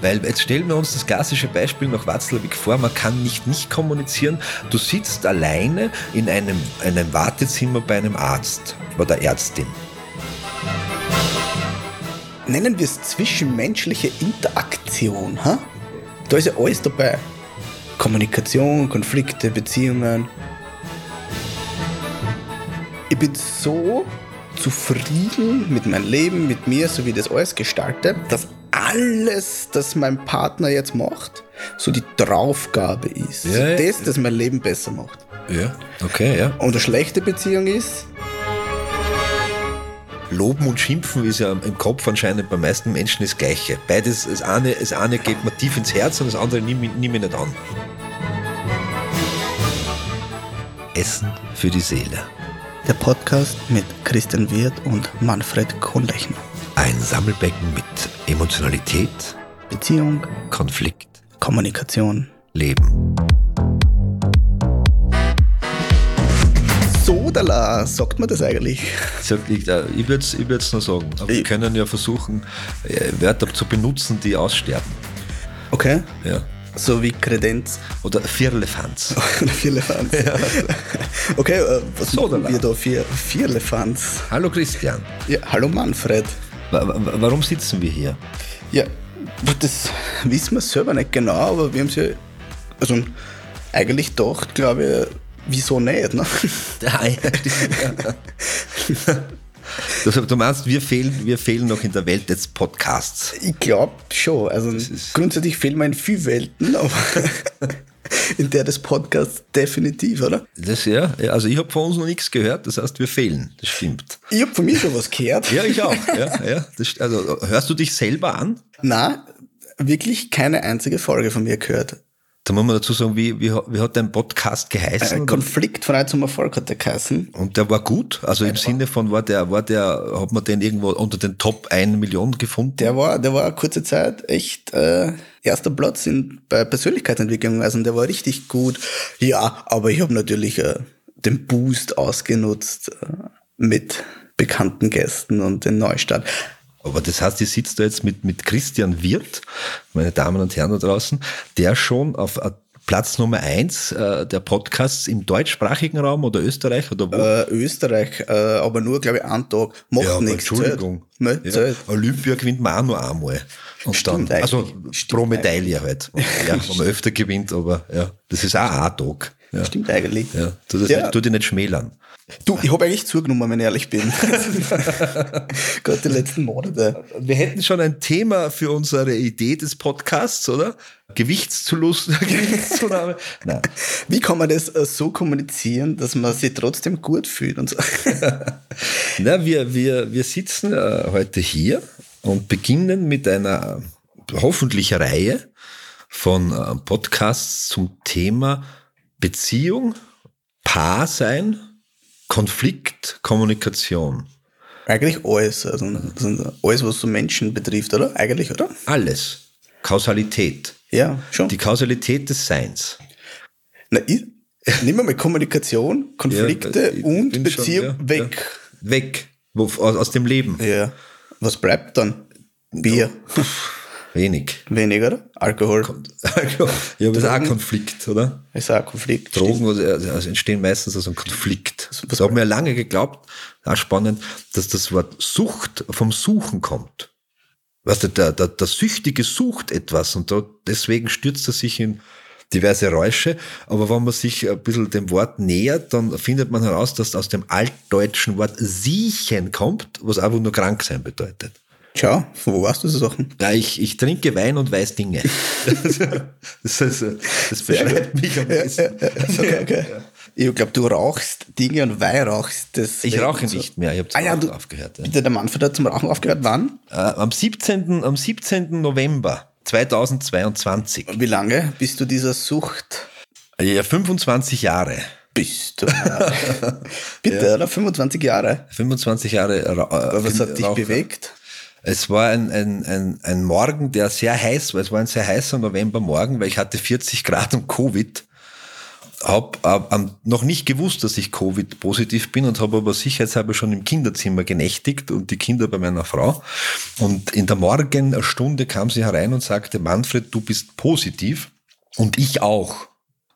Weil jetzt stellen wir uns das klassische Beispiel nach Watzlawick vor, man kann nicht nicht kommunizieren. Du sitzt alleine in einem, einem Wartezimmer bei einem Arzt oder Ärztin. Nennen wir es zwischenmenschliche Interaktion. Ha? Da ist ja alles dabei. Kommunikation, Konflikte, Beziehungen. Ich bin so zufrieden mit meinem Leben, mit mir, so wie ich das alles gestalte, dass alles, das mein Partner jetzt macht, so die Draufgabe ist. Ja, so ja. das, das mein Leben besser macht. Ja, okay, ja. Und eine schlechte Beziehung ist, Loben und Schimpfen ist ja im Kopf anscheinend bei meisten Menschen das Gleiche. Beides, das eine, das eine geht mir tief ins Herz und das andere nehme ich, nehme ich nicht an. Essen für die Seele. der Podcast mit Christian Wirth und Manfred Kohnlechner. Ein Sammelbecken mit Emotionalität, Beziehung, Konflikt, Kommunikation. Leben. Sodala, sagt man das eigentlich? Ich äh, ich würde es ich würd's nur sagen, aber wir können ja versuchen, äh, Wörter zu benutzen, die aussterben. Okay. Ja. So wie Kredenz Oder Firlefanz. oder Vierlefanz. Okay, äh, was Sodala. machen wir da für Vierlefanz? Hallo Christian, Ja, hallo Manfred. Wa- wa- warum sitzen wir hier? Ja, das wissen wir selber nicht genau, aber wir haben es ja also eigentlich gedacht, glaube ich, wieso nicht, ne? Ja, du meinst, wir fehlen, wir fehlen noch in der Welt des Podcasts. Ich glaube schon. Also grundsätzlich fehlen mir in vielen Welten, aber in der des Podcasts definitiv, oder? Das, ja, ja, also ich habe von uns noch nichts gehört, das heißt, wir fehlen. Das stimmt. Ich habe von mir schon was gehört. Ja, ich auch. Ja, ja, das, also, hörst du dich selber an? Na, wirklich keine einzige Folge von mir gehört. Da muss man dazu sagen, wie, wie, hat- wie hat dein Podcast geheißen? Ein oder? Konflikt von zum Erfolg hat der geheißen. Und der war gut? Also im Sinne von, war der, war der, hat man den irgendwo unter den Top 1 Million gefunden? Der war, der war kurze Zeit echt äh, erster Platz in, bei Persönlichkeitsentwicklung. Also der war richtig gut. Ja, aber ich habe natürlich äh, den Boost ausgenutzt äh, mit bekannten Gästen und den Neustart. Aber das heißt, ihr sitzt da jetzt mit, mit Christian Wirth, meine Damen und Herren da draußen, der schon auf äh, Platz Nummer eins äh, der Podcasts im deutschsprachigen Raum oder Österreich oder wo? Äh, Österreich, äh, aber nur, glaube ich, einen Tag. Macht aber nichts. Entschuldigung. Zählt. Ja, Ja. Zählt. Olympia gewinnt man auch nur einmal. Und Stimmt dann, also eigentlich. pro Stimmt Medaille halt. Ja, wenn man öfter gewinnt, aber ja, das ist auch ein Tag. Ja. Stimmt eigentlich. Ja, tu, das Ja. Nicht, tu dich nicht schmälern. Du, ich habe eigentlich zugenommen, wenn ich ehrlich bin. Gott, die letzten Monate. Wir hätten schon ein Thema für unsere Idee des Podcasts, oder? Gewichtszulust, Gewichtszunahme. Nein. Wie kann man das äh, so kommunizieren, dass man sich trotzdem gut fühlt und so? Na, wir, wir, wir sitzen äh, heute hier und beginnen mit einer hoffentlich Reihe von äh, Podcasts zum Thema Beziehung, Paar sein, Konflikt, Kommunikation. Eigentlich alles. Also, alles, was so Menschen betrifft, oder? Eigentlich, oder? Alles. Kausalität. Ja, schon. Die Kausalität des Seins. Na, ich, nimm mal Kommunikation, Konflikte ich und bin schon, Beziehung ja, weg. Ja. Weg. Wo, aus, aus dem Leben. Ja. Was bleibt dann? Bier. Wenig. Weniger, oder? Alkohol. ja, aber das ist auch ein Konflikt, oder? Ist auch ein Konflikt. Drogen also, also entstehen meistens aus einem Konflikt. was- Das haben wir ja lange geglaubt, auch spannend, dass das Wort Sucht vom Suchen kommt. Weißt du, der, der, der Süchtige sucht etwas und da, deswegen stürzt er sich in diverse Räusche. Aber wenn man sich ein bisschen dem Wort nähert, dann findet man heraus, dass aus dem altdeutschen Wort siechen kommt, was einfach nur krank sein bedeutet. Von wo weißt du so Sachen? Ja, ich, ich trinke Wein und weiß Dinge. das, ist, das beschreibt mich am besten. Okay, okay. Ich glaube, du rauchst Dinge und Weihrauchst. Das Ich rauche nicht mehr, ich habe Ah ja, du, aufgehört. Ja. bitte, der Manfred hat zum Rauchen aufgehört. Wann? Äh, am, 17., am 17. November 2022. Wie lange bist du dieser Sucht? Ja, 25 Jahre. Bist du? Bitte, oder? 25 Jahre. 25 Jahre. Ra äh, Was hat dich bewegt? Es war ein, ein, ein, ein Morgen, der sehr heiß war. Es war ein sehr heißer Novembermorgen, weil ich hatte 40 Grad und Covid. habe hab noch nicht gewusst, dass ich Covid-positiv bin und habe aber sicherheitshalber schon im Kinderzimmer genächtigt und die Kinder bei meiner Frau. Und in der Morgenstunde kam sie herein und sagte, Manfred, du bist positiv und ich auch.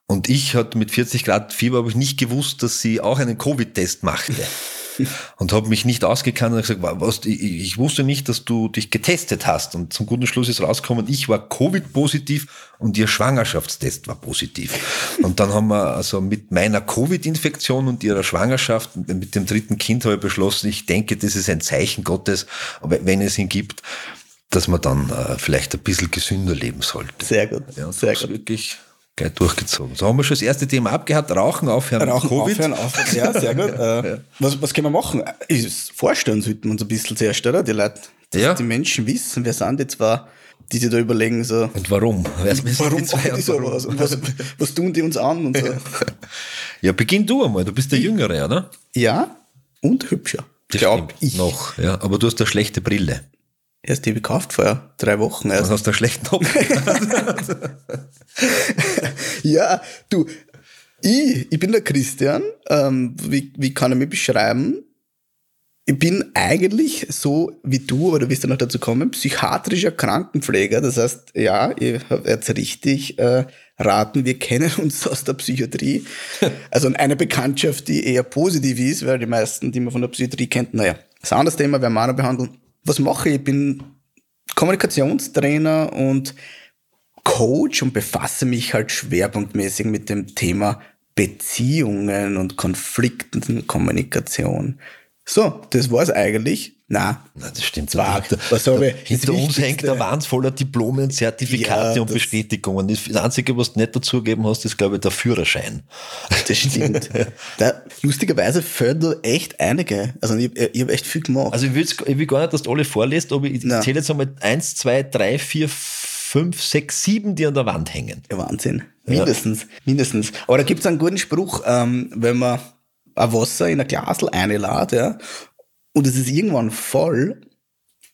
Und ich hatte mit 40 Grad Fieber habe ich nicht gewusst, dass sie auch einen Covid-Test machte. und habe mich nicht ausgekannt und gesagt, was, ich, ich, wusste nicht, dass du dich getestet hast. Und zum guten Schluss ist rausgekommen, ich war Covid-positiv und ihr Schwangerschaftstest war positiv. und dann haben wir also mit meiner Covid-Infektion und ihrer Schwangerschaft, mit dem dritten Kind habe ich beschlossen, ich denke, das ist ein Zeichen Gottes, wenn es ihn gibt, dass man dann äh, vielleicht ein bisschen gesünder leben sollte. Sehr gut. Ja, sehr gut. Wirklich gleich durchgezogen. So haben wir schon das erste Thema abgehakt. Rauchen aufhören. Rauchen Covid. aufhören, aufhören. Ja, sehr gut. Äh, ja. was, was können wir machen? Ist vorstellen sollten wir uns ein bisschen zuerst, oder? Die Leute, dass ja. die Menschen wissen, wer sind die zwar, die sich da überlegen so. Und warum? die und warum? sowas? Und was, was tun die uns an und so? Ja, beginn du einmal. Du bist der Jüngere, oder? Ja, und hübscher. Glaub ich. Noch, ja. Aber du hast eine schlechte Brille. Erst die gekauft vor drei Wochen. Erst. Was hast du einen schlechten Ja, du, ich, ich bin der Christian. Ähm, wie, wie kann ich mich beschreiben? Ich bin eigentlich so wie du, aber du wirst ja noch dazu kommen, psychiatrischer Krankenpfleger. Das heißt, ja, ihr habt jetzt richtig äh, raten, wir kennen uns aus der Psychiatrie. Also eine Bekanntschaft, die eher positiv ist, weil die meisten, die man von der Psychiatrie kennt, naja, das ist ein anderes Thema, werden wir auch noch behandeln was mache ich? Ich bin Kommunikationstrainer und Coach und befasse mich halt schwerpunktmäßig mit dem Thema Beziehungen und Konflikten, Kommunikation. So, das war's eigentlich. Na, Nein, das stimmt zwar. Was habe ich? Hinter uns hängt der Wand voller Diplome, Zertifikate ja, und Bestätigungen. Das Einzige, was du nicht dazugegeben hast, ist, glaube ich, der Führerschein. Das stimmt. da, lustigerweise fehlen da echt einige. Also ich, ich habe echt viel gemacht. Also ich, ich will gar nicht, dass du alle vorlässt, aber ich Nein. zähle jetzt einmal eins, zwei, drei, vier, fünf, sechs, sieben, die an der Wand hängen. Ja, Wahnsinn. Mindestens, ja. mindestens. Aber da gibt es einen guten Spruch, ähm, wenn man ein Wasser in ein Glasl einlädt, ja, und es ist irgendwann voll,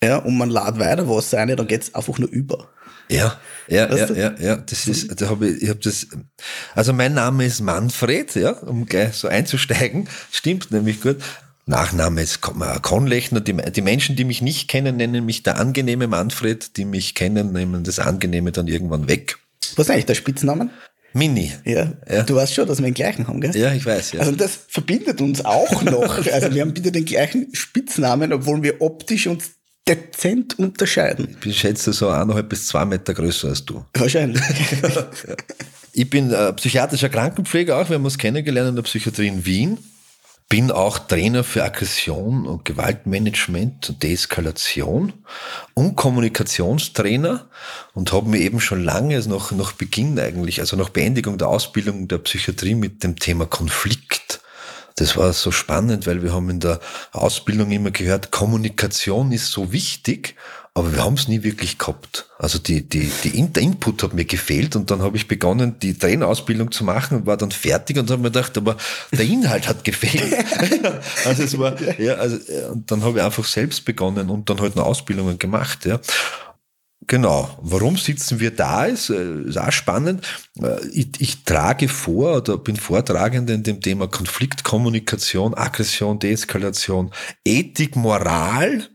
ja, und man lädt weiter Wasser ein, dann geht's einfach nur über. Ja, ja, weißt ja, ja, ja, das ist, da habe ich, ich habe das, also mein Name ist Manfred, ja, um gleich so einzusteigen, stimmt nämlich gut. Nachname ist Konlechner. Die, die Menschen, die mich nicht kennen, nennen mich der angenehme Manfred. Die mich kennen, nehmen das Angenehme dann irgendwann weg. Was ist eigentlich der Spitznamen? Mini. Ja. ja. Du weißt schon, dass wir den gleichen haben, gell? Ja, ich weiß, ja. Also das verbindet uns auch noch. also wir haben bitte den gleichen Spitznamen, obwohl wir optisch uns dezent unterscheiden. Ich schätze so eineinhalb bis zwei Meter größer als du. Wahrscheinlich. ich bin äh, psychiatrischer Krankenpfleger auch. Wir haben uns kennengelernt in der Psychiatrie in Wien bin auch Trainer für Aggression und Gewaltmanagement und Deeskalation und Kommunikationstrainer und habe mir eben schon lange, also noch, noch Beginn eigentlich, also nach Beendigung der Ausbildung der Psychiatrie mit dem Thema Konflikt. Das war so spannend, weil wir haben in der Ausbildung immer gehört, Kommunikation ist so wichtig aber wir haben es nie wirklich gehabt. Also die, die, die, der Input hat mir gefehlt und dann habe ich begonnen, die Trainerausbildung zu machen und war dann fertig und habe mir gedacht, aber der Inhalt hat gefehlt. also es war, ja, also, und dann habe ich einfach selbst begonnen und dann halt noch Ausbildungen gemacht, ja. Genau. Warum sitzen wir da? Ist, äh, ist auch spannend. Äh, ich, ich trage vor oder bin Vortragende in dem Thema Konfliktkommunikation, Aggression, Deeskalation, Ethik, Moral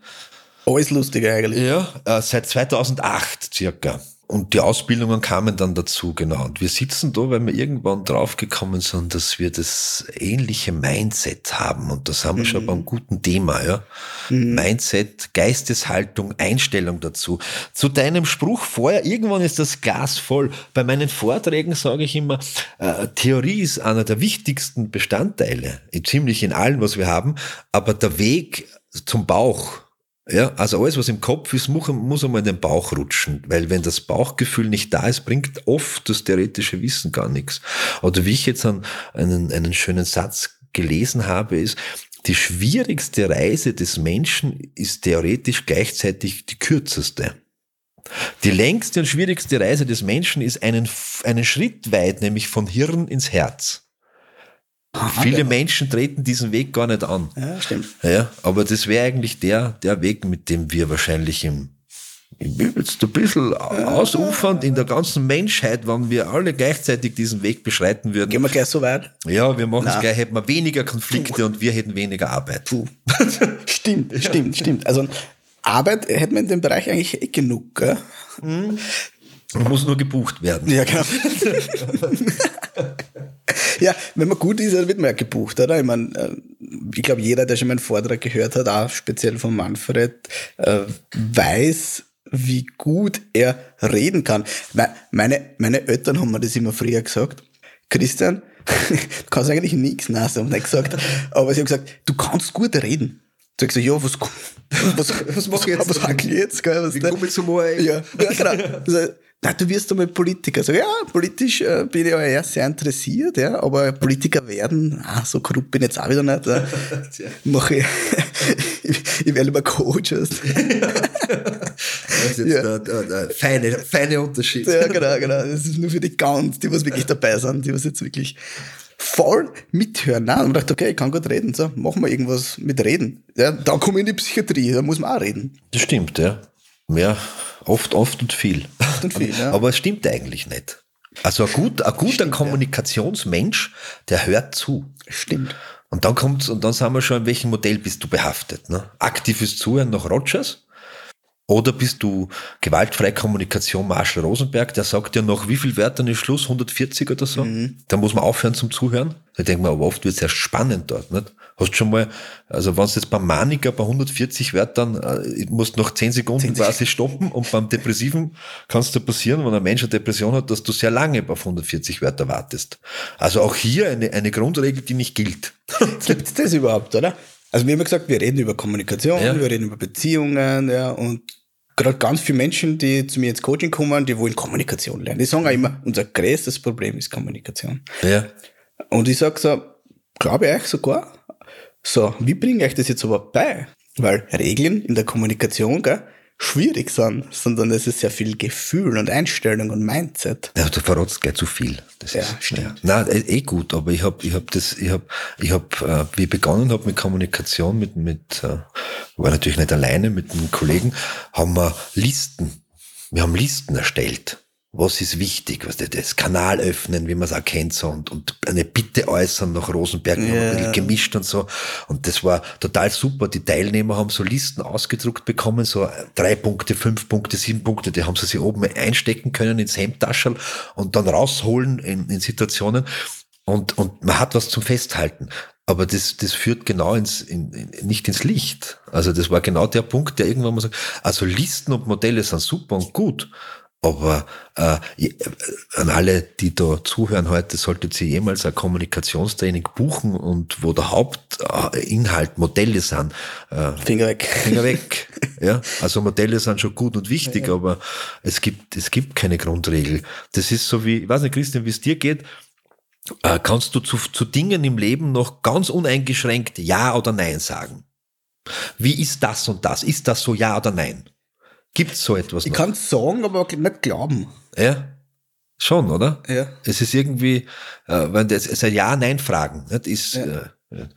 alles lustig eigentlich. Ja, äh, seit 2008 circa. Und die Ausbildungen kamen dann dazu, genau. Und wir sitzen da, weil wir irgendwann draufgekommen sind, dass wir das ähnliche Mindset haben. Und das haben wir mhm. schon beim guten Thema, ja. Mhm. Mindset, Geisteshaltung, Einstellung dazu. Zu deinem Spruch vorher, irgendwann ist das Glas voll. Bei meinen Vorträgen sage ich immer, äh, Theorie ist einer der wichtigsten Bestandteile, ziemlich in allem, was wir haben. Aber der Weg zum Bauch, ja, also alles, was im Kopf ist, muss, muss einmal in den Bauch rutschen, weil wenn das Bauchgefühl nicht da ist, bringt oft das theoretische Wissen gar nichts. Oder wie ich jetzt einen, einen, schönen Satz gelesen habe, ist, die schwierigste Reise des Menschen ist theoretisch gleichzeitig die kürzeste. Die längste und schwierigste Reise des Menschen ist einen, einen Schritt weit, nämlich von Hirn ins Herz. Viele. Menschen treten diesen Weg gar nicht an. Ja, stimmt. Ja, aber das wäre eigentlich der, der Weg, mit dem wir wahrscheinlich im ich bin jetzt ein bisschen ausufernd in der ganzen Menschheit, wenn wir alle gleichzeitig diesen Weg beschreiten würden. Gehen wir gleich so weit? Ja, wir machen es gleich, hätten wir weniger Konflikte Puh. und wir hätten weniger Arbeit. Puh. stimmt, stimmt, stimmt. Also Arbeit hätten wir in dem Bereich eigentlich eh genug, gell? Mhm. Muss nur gebucht werden. Ja, genau. ja, wenn man gut ist, dann wird man ja gebucht, oder? Ich meine, äh, ich glaube, jeder, der schon meinen Vortrag gehört hat, auch speziell von Manfred, äh, weiß, wie gut er reden kann. Meine, meine Eltern haben mir das immer früher gesagt. Christian, du kannst eigentlich nichts nach, haben nicht gesagt. Aber sie haben gesagt, du kannst gut reden. Sag so, ja, was, was, was mach ich jetzt? Was hack ich jetzt? Gell, was Wie komme ich zum ORF? Ja, ja, genau. Also, na, du wirst einmal Politiker. So, ja, politisch äh, bin ich ja eher sehr interessiert, ja, aber Politiker werden, ah, so korrupt bin ich jetzt auch wieder nicht. Äh, mache ich, ich, ich werde lieber Coach. das ist jetzt ja. der, der, der feine, feine Unterschied. Ja, genau, genau. Das ist nur für die ganz, die was wirklich dabei sind, die was jetzt wirklich voll mithören. Nein, und man dachte, okay, ich kann gut reden, so, machen wir irgendwas mit Reden. Ja, da komme ich in die Psychiatrie, da muss man auch reden. Das stimmt, ja. Ja, oft, oft und viel. Und viel, ja. Aber es stimmt eigentlich nicht. Also ein, gut, ein guter stimmt, Kommunikationsmensch, der hört zu. Stimmt. Und dann kommt's, und dann sind wir schon, in welchem Modell bist du behaftet? Ne? Aktives Zuhören nach Rogers oder bist du gewaltfreie Kommunikation Marshall Rosenberg, der sagt ja noch, wie viel Wörter ist Schluss? 140 oder so? Mhm. Da muss man aufhören zum Zuhören. Da denkt man, aber oft wird es erst spannend dort, nicht? Hast du schon mal, also wenn du jetzt beim Maniker bei 140 Wörtern, äh, musst nach 10 Sekunden 10 quasi stoppen und beim Depressiven kann es dir passieren, wenn ein Mensch eine Depression hat, dass du sehr lange auf 140 Wörter wartest. Also auch hier eine, eine Grundregel, die nicht gilt. Gibt es das überhaupt, oder? Also wir haben gesagt, wir reden über Kommunikation, ja. wir reden über Beziehungen, ja, und gerade ganz viele Menschen, die zu mir ins Coaching kommen, die wollen Kommunikation lernen. Die sagen auch immer, unser größtes Problem ist Kommunikation. Ja. Und ich sage so, glaube ich sogar, so, wie bringe ich euch das jetzt aber bei? Weil Regeln in der Kommunikation, gell, schwierig sind, sondern es ist sehr viel Gefühl und Einstellung und Mindset. Ja, du verratst gleich zu viel. Das ja, ist, stimmt. Ja. Nein, eh, eh gut, aber ich habe ich hab das, ich habe, ich hab, äh, wie ich begonnen habe mit Kommunikation, mit, mit, äh, war natürlich nicht alleine, mit einem Kollegen, haben wir Listen, wir haben Listen erstellt was ist wichtig, was das Kanal öffnen, wie man es erkennt, so, und, und eine Bitte äußern nach Rosenberg, yeah. ein bisschen gemischt und so. Und das war total super. Die Teilnehmer haben so Listen ausgedruckt bekommen, so drei Punkte, fünf Punkte, sieben Punkte, die haben sie sich oben einstecken können ins Hemdtaschel und dann rausholen in, in Situationen. Und, und man hat was zum Festhalten. Aber das, das führt genau ins, in, in, nicht ins Licht. Also das war genau der Punkt, der irgendwann mal sagt, also Listen und Modelle sind super und gut. Aber äh, an alle, die da zuhören heute, solltet ihr jemals ein Kommunikationstraining buchen und wo der Hauptinhalt Modelle sind. Äh, Finger weg. Finger weg. ja, also Modelle sind schon gut und wichtig, ja. aber es gibt, es gibt keine Grundregel. Das ist so wie, ich weiß nicht, Christian, wie es dir geht. Äh, kannst du zu, zu Dingen im Leben noch ganz uneingeschränkt Ja oder Nein sagen? Wie ist das und das? Ist das so Ja oder Nein? Gibt es so etwas Ich kann es sagen, aber nicht glauben. Ja. Schon, oder? Ja. Es ist irgendwie, äh, wenn das, es ist ein Ja-Nein-Fragen, nicht? Ist, ja. äh,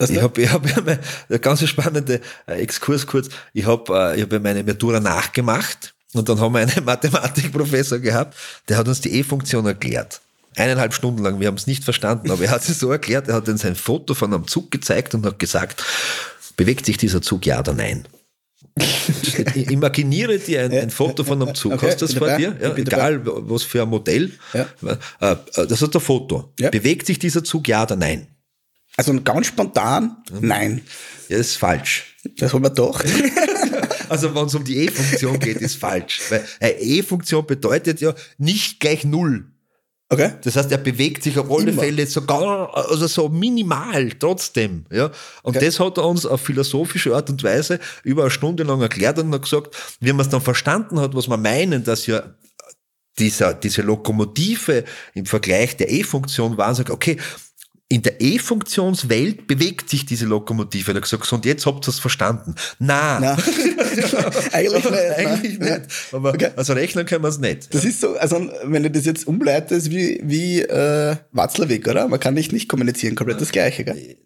ich habe ich hab eine ganz spannende äh, Exkurs kurz. Ich habe äh, ich hab meine Matura nachgemacht und dann haben wir einen Mathematikprofessor gehabt, der hat uns die E-Funktion erklärt. Eineinhalb Stunden lang, wir haben es nicht verstanden, aber er hat es so erklärt, er hat uns ein Foto von einem Zug gezeigt und hat gesagt, bewegt sich dieser Zug ja oder nein? Imaginiere dir ein, ein, Foto von einem Zug. Okay, Hast du das vor dir? Ja, egal, was für ein Modell. Äh, äh, das ist ein Foto. Bewegt sich dieser Zug, ja oder nein? Also ganz spontan, nein. Ja, das ist falsch. Das haben wir doch. also wenn es um die E-Funktion geht, ist falsch. Weil eine E-Funktion bedeutet ja nicht gleich Null. Okay. Das heißt, er bewegt sich auf alle Immer. Fälle sogar, also so minimal trotzdem, ja. Und okay. das hat er uns auf philosophische Art und Weise über eine Stunde lang erklärt und hat gesagt, wie man es dann verstanden hat, was wir meinen, dass ja dieser, diese Lokomotive im Vergleich der E-Funktion war und sagt, okay, in der E-Funktionswelt bewegt sich diese Lokomotive. Er hat gesagt, so, und jetzt habt ihr es verstanden. Na, Nein. eigentlich nicht. Eigentlich nicht. Aber okay. also rechnen können wir es nicht. Das ist so, also wenn du das jetzt umleitest, ist wie, wie äh, Watzlawick, oder? Man kann nicht nicht kommunizieren, komplett das Gleiche, gell?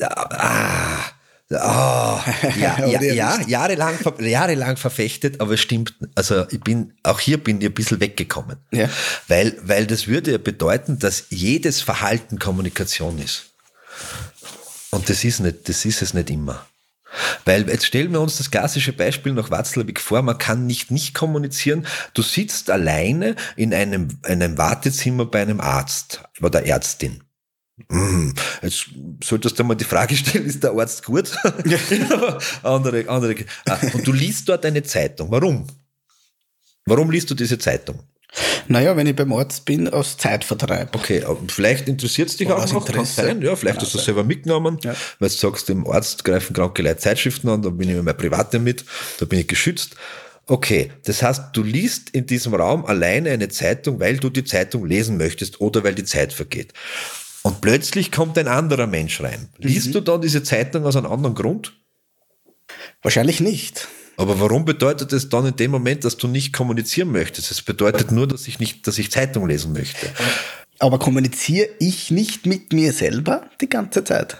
Ah, Ah, ja, ja, ja jahrelang, jahrelang verfechtet, aber es stimmt. Also ich bin, auch hier bin ich ein bisschen weggekommen. Ja. Weil, weil das würde ja bedeuten, dass jedes Verhalten Kommunikation ist. Und das ist nicht, das ist es nicht immer. Weil jetzt stellen wir uns das klassische Beispiel nach Watzlawick vor, man kann nicht nicht kommunizieren. Du sitzt alleine in einem, einem Wartezimmer bei einem Arzt oder der Ärztin. Hm, Jetzt solltest du mal die Frage stellen, ist der Arzt gut? andere, andere. Ah, Und du liest dort eine Zeitung. Warum? Warum liest du diese Zeitung? Naja, wenn ich beim Arzt bin, aus Zeitvertreib. Okay, aber vielleicht interessiert es dich auch noch, kann sein, ja, vielleicht Kann hast du es selber mitgenommen, Ja. weil du sagst, dem Arzt greifen kranke Leute Zeitschriften an, da bin ich mit meiner private mit, da bin ich geschützt. Okay, das heißt, du liest in diesem Raum alleine eine Zeitung, weil du die Zeitung lesen möchtest oder weil die Zeit vergeht. Und plötzlich kommt ein anderer Mensch rein. Liest Mhm. du dann diese Zeitung aus einem anderen Grund? Wahrscheinlich nicht. Aber warum bedeutet es dann in dem Moment, dass du nicht kommunizieren möchtest? Es bedeutet nur, dass ich nicht, dass ich Zeitung lesen möchte. Aber kommuniziere ich nicht mit mir selber die ganze Zeit?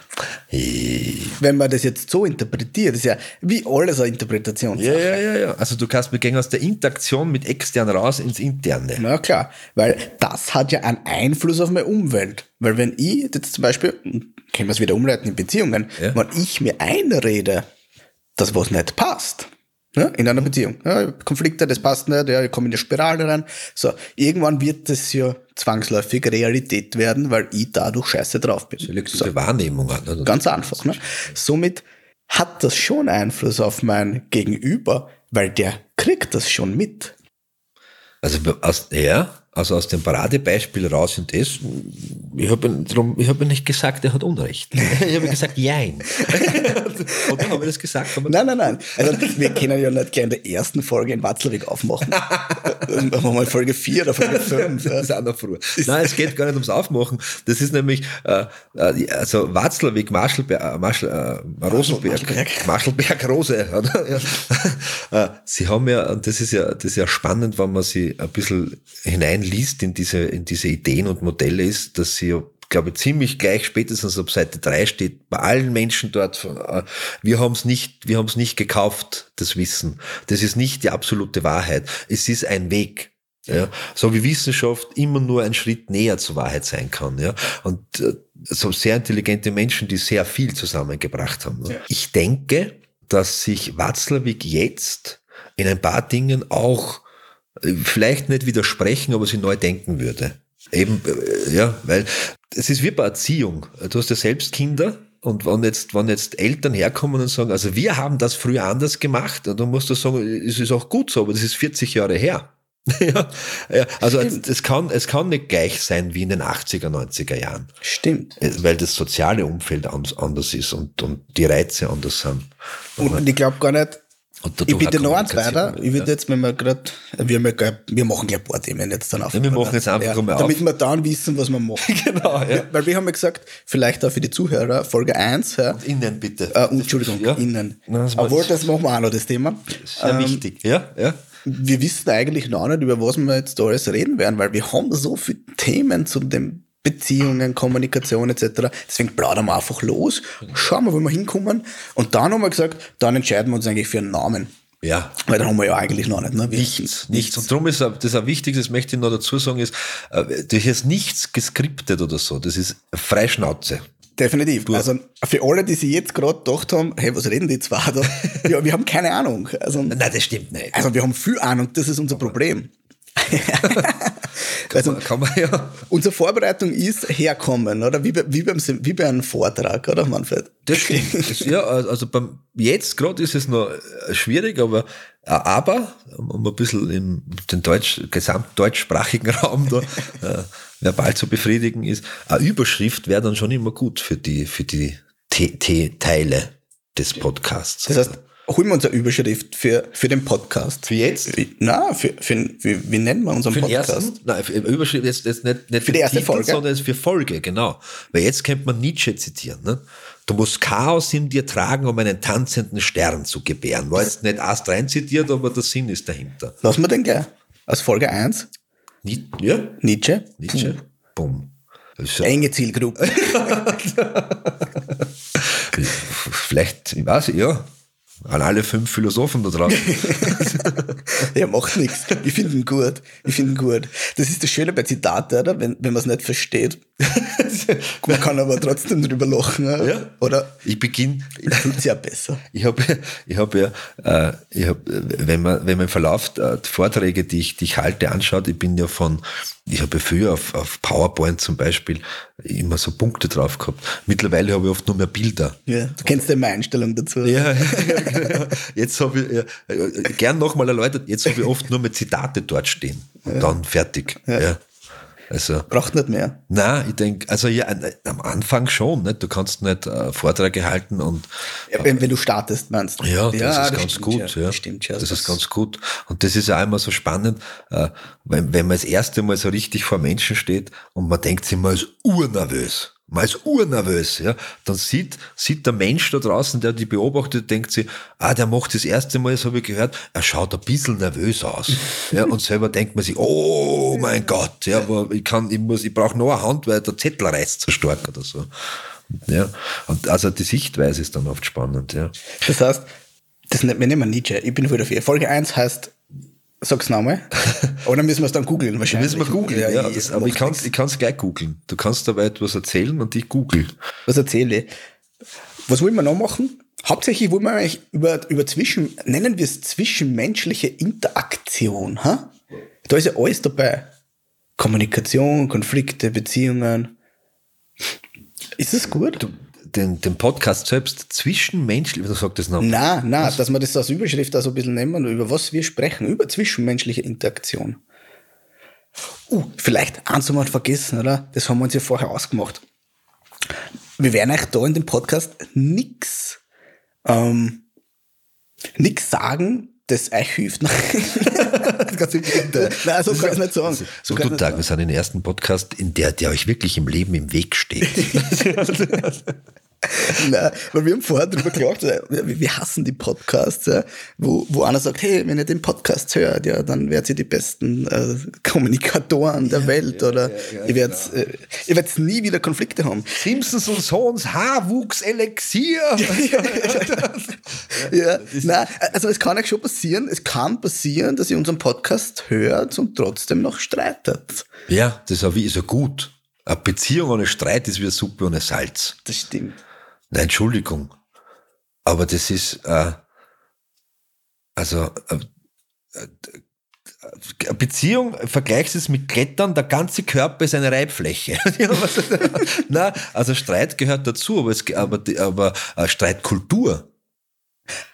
Wenn man das jetzt so interpretiert, ist ja wie alles eine Interpretation. Ja, ja, ja, ja. Also du kannst begehen aus der Interaktion mit extern raus ins Interne. Na klar, weil das hat ja einen Einfluss auf meine Umwelt. Weil wenn ich jetzt zum Beispiel, können wir es wieder umleiten in Beziehungen, Ja. wenn ich mir einrede, dass was nicht passt, ja, in einer Beziehung, ja, Konflikte, das passt nicht, ja, ich komme in eine Spirale rein, so, irgendwann wird das ja zwangsläufig Realität werden, weil ich dadurch scheiße drauf bin. Selektive Wahrnehmung an. Also Ganz einfach. Ne? Somit hat das schon Einfluss auf mein Gegenüber, weil der kriegt das schon mit. Also aus, ja, also aus dem Paradebeispiel raus und das, ich habe ich habe nicht gesagt, er hat Unrecht. Ich habe gesagt, jein. Oder habe ich das gesagt? Haben wir- Nein, nein, nein. Also wir können ja nicht gleich in der ersten Folge in Watzlawick aufmachen. Machen wir mal Folge 4 oder Folge 5. Das ist auch noch früher. Nein, es geht gar nicht ums Aufmachen. Das ist nämlich, äh, äh, also Watzlawick, Marschalberg, äh, äh, Rosenberg. Marschalberg, Rose. Oder? Ja. Sie haben ja, und das ist ja, das ist ja spannend, wenn man sie ein bisschen hineinliest in diese, in diese Ideen und Modelle ist, dass sie ja glaube ich, ziemlich gleich spätestens ab Seite 3 steht, bei allen Menschen dort, äh, wir haben es nicht, wir haben es nicht gekauft, das Wissen. Das ist nicht die absolute Wahrheit. Es ist ein Weg. Ja, so wie Wissenschaft immer nur ein Schritt näher zur Wahrheit sein kann. Ja, und äh, so sehr intelligente Menschen, die sehr viel zusammengebracht haben. Ne? Ich denke, dass sich Watzlawick jetzt in ein paar Dingen auch vielleicht nicht widersprechen, aber sie neu denken würde. Eben, äh, ja, weil es ist wie bei Erziehung. Du hast ja selbst Kinder und wenn jetzt, wenn jetzt Eltern herkommen und sagen, also wir haben das früher anders gemacht, dann musst du sagen, es ist auch gut so, aber das ist 40 Jahre her. ja, also es, es, kann, es kann nicht gleich sein wie in den 80er, 90er Jahren, Stimmt. Äh, weil das soziale Umfeld anders ist und, und die Reize anders sind. Und ich glaube gar nicht, Und ich eins Kommunikation. weiter. Ich würde jetzt, wenn wir gerade, wir, ja wir machen gleich ein paar Themen jetzt dann auf. Ja, wir machen jetzt einfach einmal auf. Damit wir dann wissen, was wir machen. Genau, ja. Weil wir haben ja gesagt, vielleicht auch für die Zuhörer, Folge 1, ja, Innen bitte. äh, Entschuldigung, Ja. innen. Na, das Obwohl, das machen wir auch noch, das Thema. Sehr Ähm, wichtig. Ja, ja. wir wissen eigentlich noch nicht, über was wir jetzt da alles reden werden, weil wir haben so viele Themen zu den Beziehungen, Kommunikation etc. Deswegen plaudern wir einfach los, schauen wir, wo wir hinkommen. Und dann haben wir gesagt, dann entscheiden wir uns eigentlich für einen Namen. Ja, Weil dann haben wir ja eigentlich noch nicht. Ne? Nichts, nichts. Und darum ist das auch wichtig, das möchte ich noch dazu sagen, ist, äh, das ist nichts geskriptet oder so. Das ist Freischnauze. Definitiv. Also für alle, die sich jetzt gerade gedacht haben, hey, was reden die zwei da? ja, wir haben keine Ahnung. Also, Nein, das stimmt nicht. also wir haben viel Ahnung, das ist unser Problem. also Kann man ja. unsere Vorbereitung ist herkommen, oder? Wie bei, wie, beim, wie bei einem Vortrag, oder Manfred? Das stimmt. Das, ja, also beim, jetzt gerade ist es noch äh, schwierig, aber, äh, aber, um ein bisschen in den deutsch, gesamtdeutschsprachigen Raum da, äh, verbal zu befriedigen ist, eine Überschrift wäre dann schon immer gut für die, für die Te Te Teile des Podcasts. Das heißt, holen wir uns eine Überschrift für, für den Podcast. Für jetzt? Wie- Na, für, für, wie, wie nennen wir unseren Für den Podcast? ersten, nein, für Überschrift jetzt, jetzt nicht, nicht Für die erste Titel, Folge? sondern jetzt für Folge, genau. Weil jetzt könnte man Nietzsche zitieren. Ne? Du musst Chaos in dir tragen, um einen tanzenden Stern zu gebären. War jetzt nicht Ast rein zitiert, aber der Sinn ist dahinter. Lassen wir den gleich. Aus Folge 1, Nie, ja, Nietzsche. Nietzsche. Bumm. Ist ja Enge Zielgruppe. vielleicht, ich weiß, ja, an alle fünf Philosophen da drauf. ja, macht nichts. Ich finde ihn gut. Ich finde ihn gut. Das ist das Schöne bei Zitaten, oder? Wenn, wenn man es nicht versteht. man kann aber trotzdem drüber lachen. Oder? Ja. oder ich beginne. Fühlt sich ja besser. Ich habe ich hab ja, äh, ich hab, wenn man, wenn man im Verlauf äh, die Vorträge, die ich, die ich halte, anschaut, ich bin ja von, ich habe ja früher auf, auf PowerPoint zum Beispiel immer so Punkte drauf gehabt. Mittlerweile habe ich oft nur mehr Bilder. Ja, du kennst ja meine Einstellung dazu. Ja, jetzt habe ich, ja, gern nochmal erläutert, jetzt habe ich oft nur mehr Zitate dort stehen. Und ja. dann fertig. Ja. Also, Braucht nicht mehr. Nein, ich denke, also ja, am Anfang schon, nicht? Du kannst nicht äh, Vorträge halten und. Ja, wenn, wenn du startest, meinst du? Ja, das ja, ist das ganz gut. Ja, Das stimmt ja. Das ist ganz gut. Und das ist ja auch immer so spannend, äh, wenn, wenn man das erste Mal so richtig vor Menschen steht und man denkt sich, man ist urnervös man ist urnervös, ja, dann sieht, sieht der Mensch da draußen, der die beobachtet, denkt sich, ah, der macht das erste Mal, das habe ich gehört, er schaut ein bisschen nervös aus. ja, und selber denkt man sich, oh mein Gott, ja, aber ich kann, ich muss, ich brauche noch eine Hand, weil der Zettel reißt so stark oder so. Ja, und also die Sichtweise ist dann oft spannend, ja. Das heißt, das nennt man nicht mehr Nietzsche. Ich bin wieder für. Folge 1 heißt Sag's nochmal. Oder müssen wir es dann googeln wahrscheinlich? Müssen wir googeln, ja. ja das, aber ich kann es ich kann's gleich googeln. Du kannst dabei etwas erzählen und ich google. Was erzähle ich? Was wollen wir noch machen? Hauptsächlich wollen wir eigentlich über, über zwischen, nennen wir es zwischenmenschliche Interaktion. Ha? Da ist ja alles dabei. Kommunikation, Konflikte, Beziehungen. Ist das gut? Du, den, den Podcast selbst zwischenmenschlich, du sagst das noch? Nein, nein, dass wir das als Überschrift auch so ein bisschen nehmen, über was wir sprechen, über zwischenmenschliche Interaktion. Uh, vielleicht eins haben wir vergessen, oder? Das haben wir uns ja vorher ausgemacht. Wir werden euch da in dem Podcast nix, ähm, nix sagen, das euch hilft. Nein, so kann ich nicht sagen. So, so guten Tag, wir sind im ersten Podcast, in der, der euch wirklich im Leben im Weg steht. Nein, weil wir haben vorher drüber gelacht, wir hassen die Podcasts, ja, wo, wo einer sagt, hey, wenn ihr den Podcast hört, ja, dann werdet ihr die besten äh, Kommunikatoren der ja, Welt ja, oder ja, ihr werdet genau. äh, ihr werdet nie wieder Konflikte haben. Simpsons und Sons Haarwuchs-Elixier. ja, nein, also es kann euch schon passieren, es kann passieren, dass ihr unseren Podcast hört und trotzdem noch streitet. Ja, das ist ja gut. Eine Beziehung ohne Streit ist wie Suppe ohne Salz. Das stimmt. Nein, Entschuldigung. Aber das ist, äh, also, äh, äh, Beziehung, vergleichst es mit Klettern, der ganze Körper ist eine Reibfläche. Na, also Streit gehört dazu, aber, es, aber, aber äh, Streitkultur.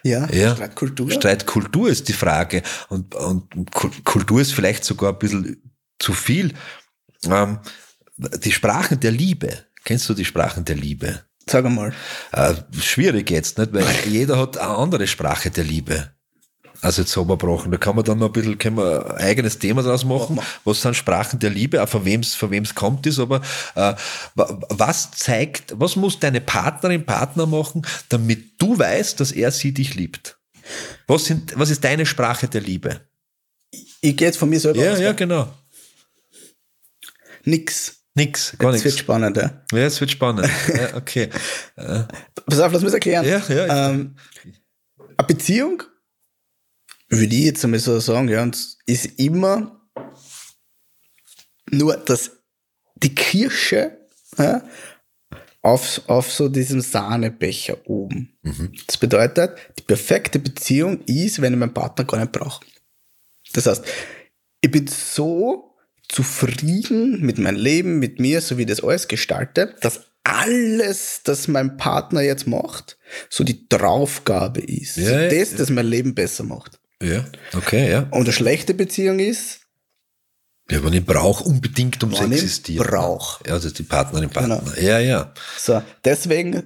Ja, ja, Streitkultur. Streitkultur ist die Frage. Und, und Kultur ist vielleicht sogar ein bisschen zu viel. Ähm, die Sprachen der Liebe. Kennst du die Sprachen der Liebe? Sag einmal. Äh, schwierig jetzt, nicht? Weil jeder hat eine andere Sprache der Liebe. Also jetzt Oberbrochen. Da kann man dann noch ein bisschen, können wir ein eigenes Thema draus machen. Was sind Sprachen der Liebe? Auch von wem es von wem's kommt ist, aber äh, was zeigt, was muss deine Partnerin, Partner machen, damit du weißt, dass er sie dich liebt? Was sind, was ist deine Sprache der Liebe? Ich gehe jetzt von mir selber Ja, aus, ja, genau. Nix. Nix, gar nichts. Es wird spannend, ja. Ja, es wird spannend. ja, okay. Pass auf, lass mich erklären. Ja, ja. Ähm, eine Beziehung, würde ich jetzt einmal so sagen, ja, ist immer nur das, die Kirsche ja, auf, auf so diesem Sahnebecher oben. Mhm. Das bedeutet, die perfekte Beziehung ist, wenn ich meinen Partner gar nicht brauche. Das heißt, ich bin so zufrieden mit meinem Leben, mit mir, so wie das alles gestalte, dass alles, das mein Partner jetzt macht, so die Draufgabe ist. Ja, so das, ja. das mein Leben besser macht. Ja, okay, ja. Und eine schlechte Beziehung ist, ja, wenn ich brauche unbedingt, um zu existieren. Brauch. Ja, also die Partnerin, Partner. Genau. Ja, ja. So, deswegen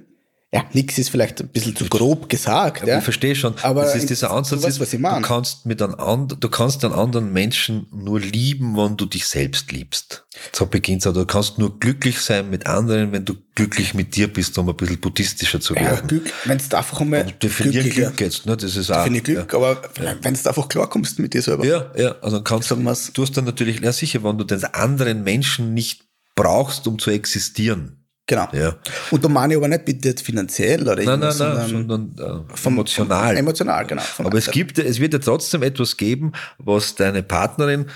ja, nix ist vielleicht ein bisschen zu grob gesagt. Ja, Ich verstehe schon. Aber das ist dieser Ansatz, du, weißt, was ich mein. du kannst mit einem and, du kannst einen anderen Menschen nur lieben, wenn du dich selbst liebst. So beginnt es. Du kannst nur glücklich sein mit anderen, wenn du glücklich mit dir bist, um ein bisschen buddhistischer zu werden. Ja, Glück, wenn du einfach einmal also definier Glück jetzt, ne? Das ist auch. Definier Glück, ja. aber wenn du einfach klarkommst mit dir selber. Ja, ja, also kannst du, du hast dann natürlich, ja sicher, wenn du den anderen Menschen nicht brauchst, um zu existieren Genau. Ja. Und da meine ich aber nicht bitte jetzt finanziell oder Nein, nein, nein, sondern sondern äh, vom- emotional. emotional, genau. Aber es gibt, es wird ja trotzdem etwas geben, was deine Partnerin,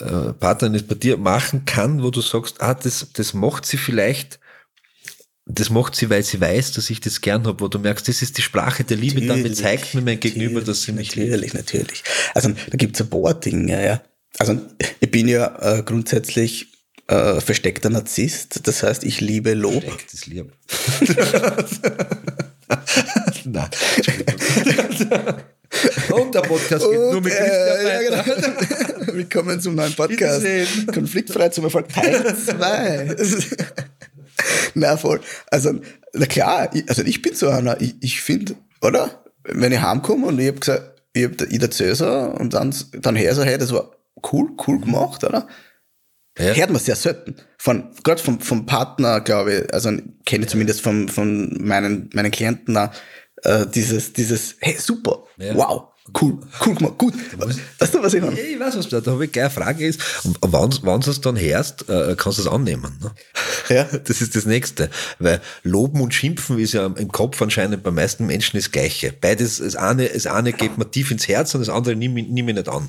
äh, Partnerin jetzt bei dir machen kann, wo du sagst, ah, das, das macht sie vielleicht, das macht sie, weil sie weiß, dass ich das gern habe, wo du merkst, das ist die Sprache der Liebe, damit Natürlich, zeigt mir mein Gegenüber, dass sie mich liebt. Natürlich, natürlich. Also da gibt's ein paar Dinge, ja. Also ich bin ja äh, grundsätzlich äh, versteckter Narzisst, das heißt, ich liebe Lob. Das Lieb. Nein. Und der Podcast geht nur mit äh, ja, genau. Willkommen zum neuen Podcast. Konfliktfrei zum Erfolg Teil 2. na voll. Also, na klar, ich, also ich bin so einer, ich, ich finde, oder? Wenn ich heimkomme und ich hab gesagt, ich hab ich erzähl's so und dann, dann her so, hey, das war cool, cool gemacht, oder? Ja. Hört man sehr selten. Von, gerade vom, vom Partner, glaube ich, also kenne ich zumindest von, von meinen, meinen Klienten da, äh, dieses, dieses, hey, super, Ja. wow, cool, cool gemacht, gut. Weißt du, was ich meine? Ich weiß, was da, da habe ich gleich eine Frage ist. Wann, wann du es dann hörst, äh, kannst du es annehmen. Ne? Ja. Das ist das Nächste. Weil Loben und Schimpfen ist ja im Kopf anscheinend bei meisten Menschen das Gleiche. Beides, das eine, das eine geht mir tief ins Herz und das andere nehme ich nehme ich nicht an.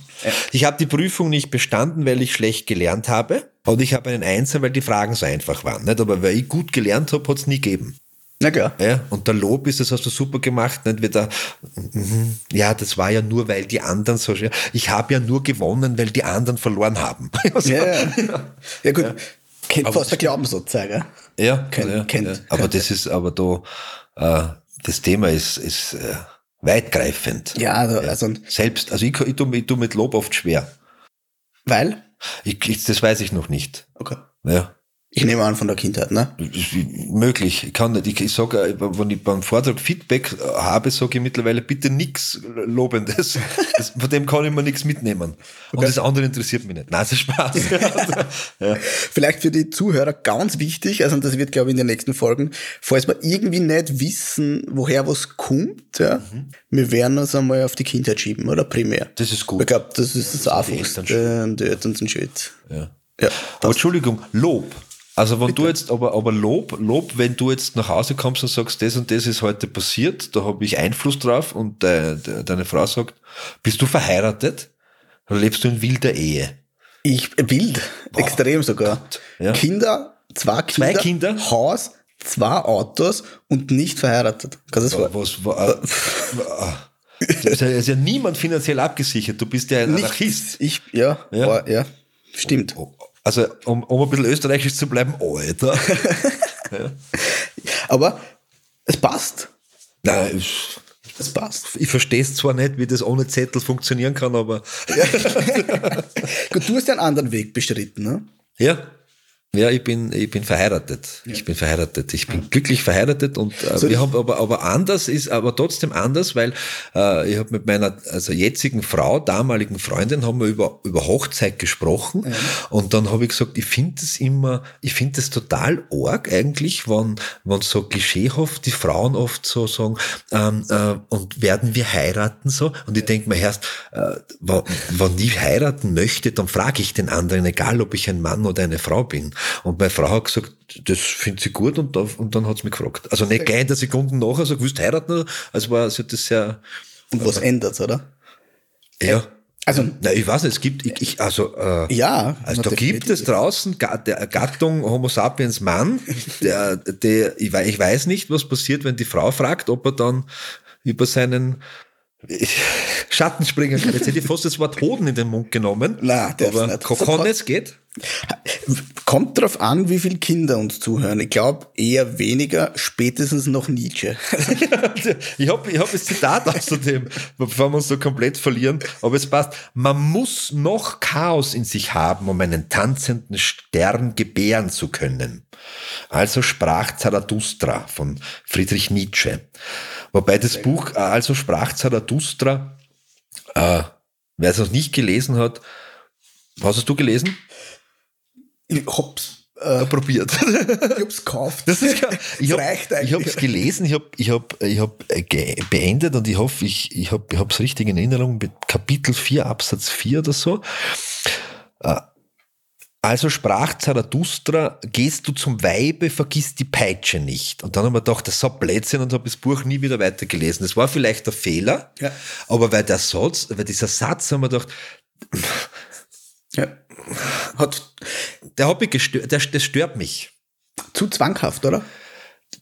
Ich habe die Prüfung nicht bestanden, weil ich schlecht gelernt habe. Und ich habe einen Einser, weil die Fragen so einfach waren. Nicht? Aber weil ich gut gelernt habe, hat es nie gegeben. Na klar. Ja, und der Lob ist, das hast du super gemacht, nicht wieder, mhm, ja, das war ja nur, weil die anderen so, schwer- ich habe ja nur gewonnen, weil die anderen verloren haben. Also, Ja, ja. ja gut. Kennt fast der Glaubenssatz, gell? ja, Kennt- ja, kennt- ja. aber das ist, aber da, äh, das Thema ist, ist äh, weitgreifend. Ja, also, also Selbst, also ich, ich, tue, ich tue mit Lob oft schwer. weil? Ich, ich, das weiß ich noch nicht. Okay. Ja. Ich nehme an von der Kindheit, ne? Möglich. Ich kann nicht. Ich, ich sage, wenn ich beim Vortrag Feedback habe, sage ich mittlerweile bitte nichts Lobendes. Das, von dem kann ich mir nichts mitnehmen. Und das andere interessiert mich nicht. Nein, das ist Spaß. ja. Vielleicht für die Zuhörer ganz wichtig, also das wird, glaube ich, in den nächsten Folgen, falls wir irgendwie nicht wissen, woher was kommt, ja, Mhm. wir werden uns einmal auf die Kindheit schieben, oder primär. Das ist Ich gut. glaube, das ist das die Einfachste die Eltern sind schuld. Ja. Ja, Aber Entschuldigung, Lob. Also wenn du jetzt, aber, aber Lob, Lob, wenn du jetzt nach Hause kommst und sagst, das und das ist heute passiert, da habe ich Einfluss drauf und de, de, deine Frau sagt, bist du verheiratet? Oder lebst du in wilder Ehe? Ich wild, extrem sogar. Ja. Kinder, zwei Kinder, Zwei Kinder? Haus, zwei Autos und nicht verheiratet. Kannst du das vor? Was, wa- äh, ist ja- ist ja niemand finanziell abgesichert. Du bist ja ein Anarchist. Ich, ja, Ja. War, ja, stimmt. Also, um, um ein bisschen österreichisch zu bleiben, Alter. Aber es passt. Nein, ich, Es passt. ich verstehe es zwar nicht, wie das ohne Zettel funktionieren kann, aber Gut, du hast ja einen anderen Weg bestritten, ne? ja. Ja, ich bin, ich bin verheiratet. Ich bin verheiratet. Ich bin glücklich verheiratet und äh, So, wir haben aber, aber anders ist, aber trotzdem anders, weil äh, ich habe mit meiner also jetzigen Frau, damaligen Freundin, haben wir über, über Hochzeit gesprochen und dann habe ich gesagt, ich finde es immer, ich finde es total arg eigentlich, wenn, wenn so klischeehaft die Frauen oft so sagen, ähm, äh, und werden wir heiraten so? Und ich denke mir erst, äh, wenn, wenn ich heiraten möchte, dann frage ich den anderen, egal ob ich ein Mann oder eine Frau bin. Und meine Frau hat gesagt, das findet sie gut und, da, und dann hat sie mich gefragt. Also nicht gleich in der Sekunde nachher, so, willst du heiraten? Also war sie das sehr, Und was ändert's, oder? ja. Also, Na, ich weiß nicht, es gibt, ich, ich also, äh, ja. also da gibt es draußen Gattung Homo sapiens Mann, der, der, ich weiß nicht, was passiert, wenn die Frau fragt, ob er dann über seinen Schatten springen kann. Jetzt hätte ich fast das Wort Hoden in den Mund genommen. Nein, darf's aber nicht. Kochones geht. Kommt drauf an, wie viele Kinder uns zuhören. Ich glaube eher weniger, spätestens noch Nietzsche. ich habe ich hab das Zitat außerdem, bevor wir uns so komplett verlieren, aber es passt. Man muss noch Chaos in sich haben, um einen tanzenden Stern gebären zu können. Also sprach Zarathustra von Friedrich Nietzsche. Wobei das Buch, äh, also sprach Zarathustra, äh, wer es noch nicht gelesen hat, was hast du gelesen? Ich hab's, äh, Probiert. ich hab's gekauft. Das ist ich habe reicht ich eigentlich. habe es gelesen, ich habe ich hab, ich hab äh, beendet und ich hoffe, ich, ich habe ich es richtig in Erinnerung, mit Kapitel 4, Absatz 4 oder so. Also sprach Zarathustra, gehst du zum Weibe, vergiss die Peitsche nicht. Und dann haben wir gedacht, das ist so Blödsinn und habe das Buch nie wieder weitergelesen. Das war vielleicht der Fehler, Ja. aber weil der Satz, weil dieser Satz haben wir gedacht, Ja. Hat der hat mich gestört, der, das stört mich. zu zwanghaft, oder?